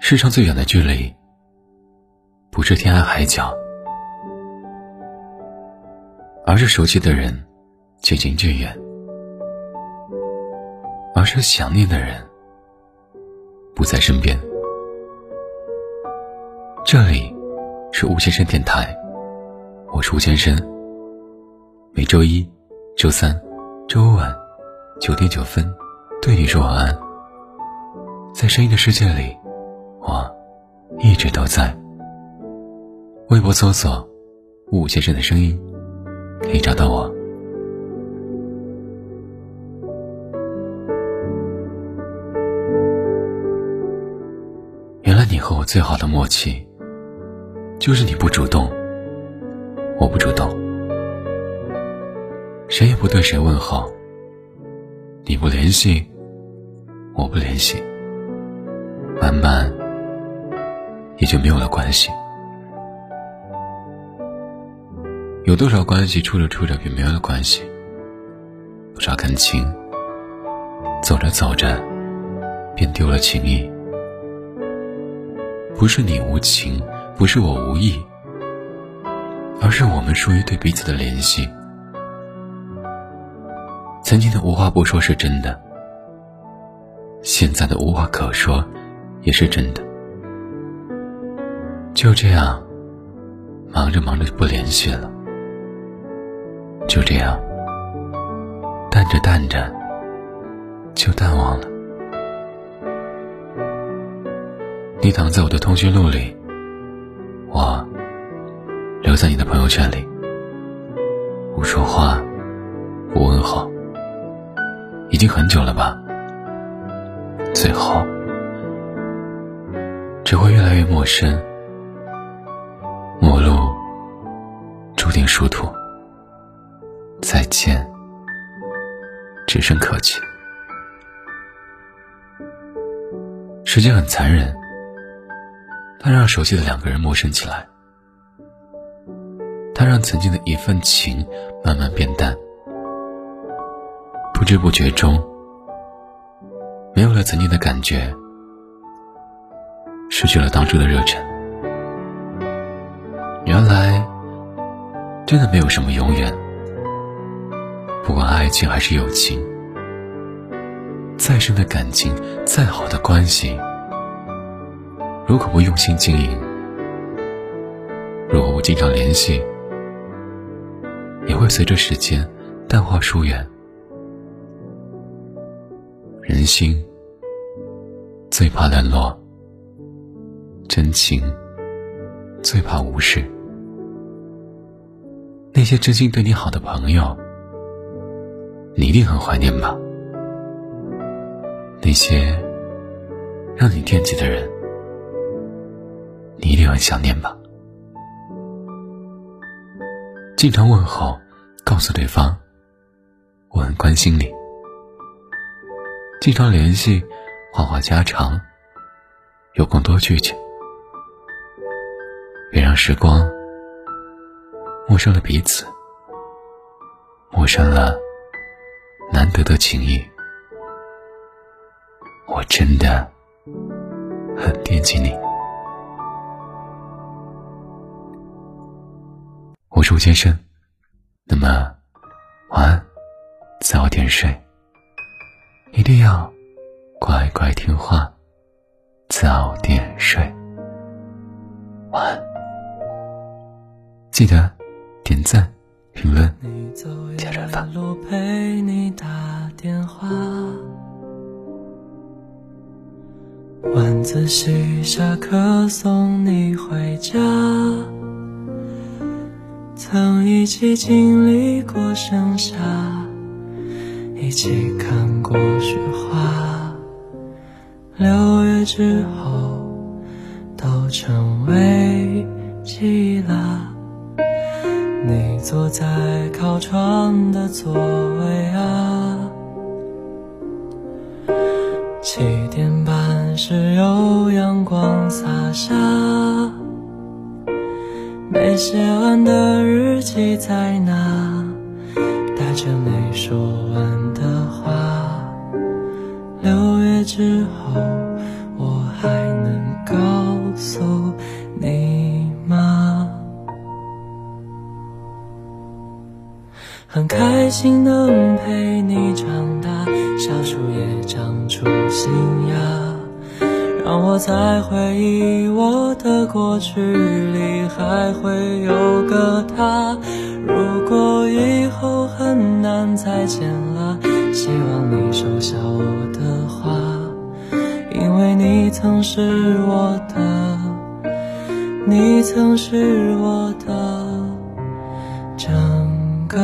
世上最远的距离，不是天涯海角，而是熟悉的人渐行渐远，而是想念的人不在身边。这里是吴先生电台，我是吴先生。每周一、周三、周五晚九点九分，对你说晚安。在声音的世界里。我一直都在。微博搜索“吴先生的声音”，可以找到我。原来你和我最好的默契，就是你不主动，我不主动，谁也不对谁问好。你不联系，我不联系，慢慢。也就没有了关系。有多少关系处着处着便没了关系？多少感情走着走着便丢了情谊？不是你无情，不是我无意，而是我们疏于对彼此的联系。曾经的无话不说是真的，现在的无话可说也是真的。就这样，忙着忙着就不联系了。就这样，淡着淡着就淡忘了。你躺在我的通讯录里，我留在你的朋友圈里。不说话，不问候，已经很久了吧？最后，只会越来越陌生。陌路，注定殊途。再见，只剩客气。时间很残忍，它让熟悉的两个人陌生起来，它让曾经的一份情慢慢变淡，不知不觉中，有了曾经的感觉，失去了当初的热忱。原来，真的没有什么永远。不管爱情还是友情，再深的感情，再好的关系，如果不用心经营，如果不经常联系，也会随着时间淡化疏远。人心最怕冷落，真情最怕无视。那些真心对你好的朋友，你一定很怀念吧？那些让你惦记的人，你一定很想念吧？经常问候，告诉对方我很关心你；经常联系，话话家常，有空多聚聚，别让时光。陌生了彼此，陌生了难得的情谊。我真的很惦记你。我是吴先生，那么晚安，早点睡，一定要乖乖听话，早点睡，晚安，记得。点赞、评论、加转发。晚自习下课送你回家，曾一起经历过盛夏，一起看过雪花，六月之后都成为记忆了。你坐在靠窗的座位啊，七点半时有阳光洒下，没写完的日记在哪？带着没说完的话，六月之后，很开心能陪你长大，小树也长出新芽。让我在回忆我的过去里还会有个他。如果以后很难再见了，希望你收下我的话，因为你曾是我的，你曾是我的整个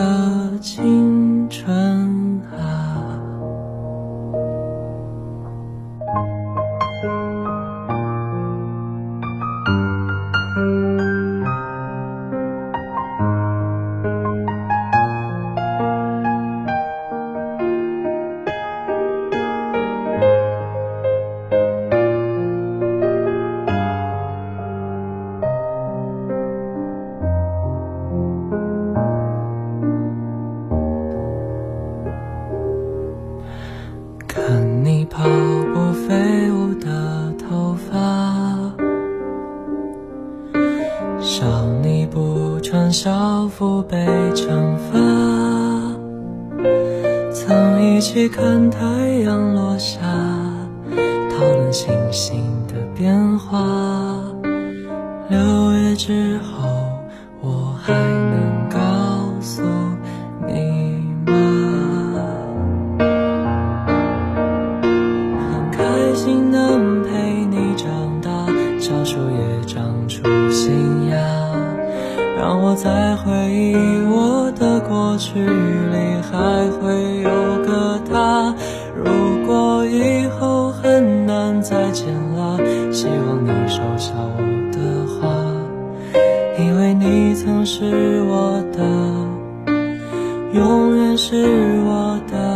穿校服被惩罚，曾一起看太阳落下，讨论星星的变化。六月之后，我还能告诉你吗？很开心能陪你长大，小树也长，在回忆我的过去里还会有个他。如果以后很难再见了，希望你收下我的话，因为你曾是我的，永远是我的。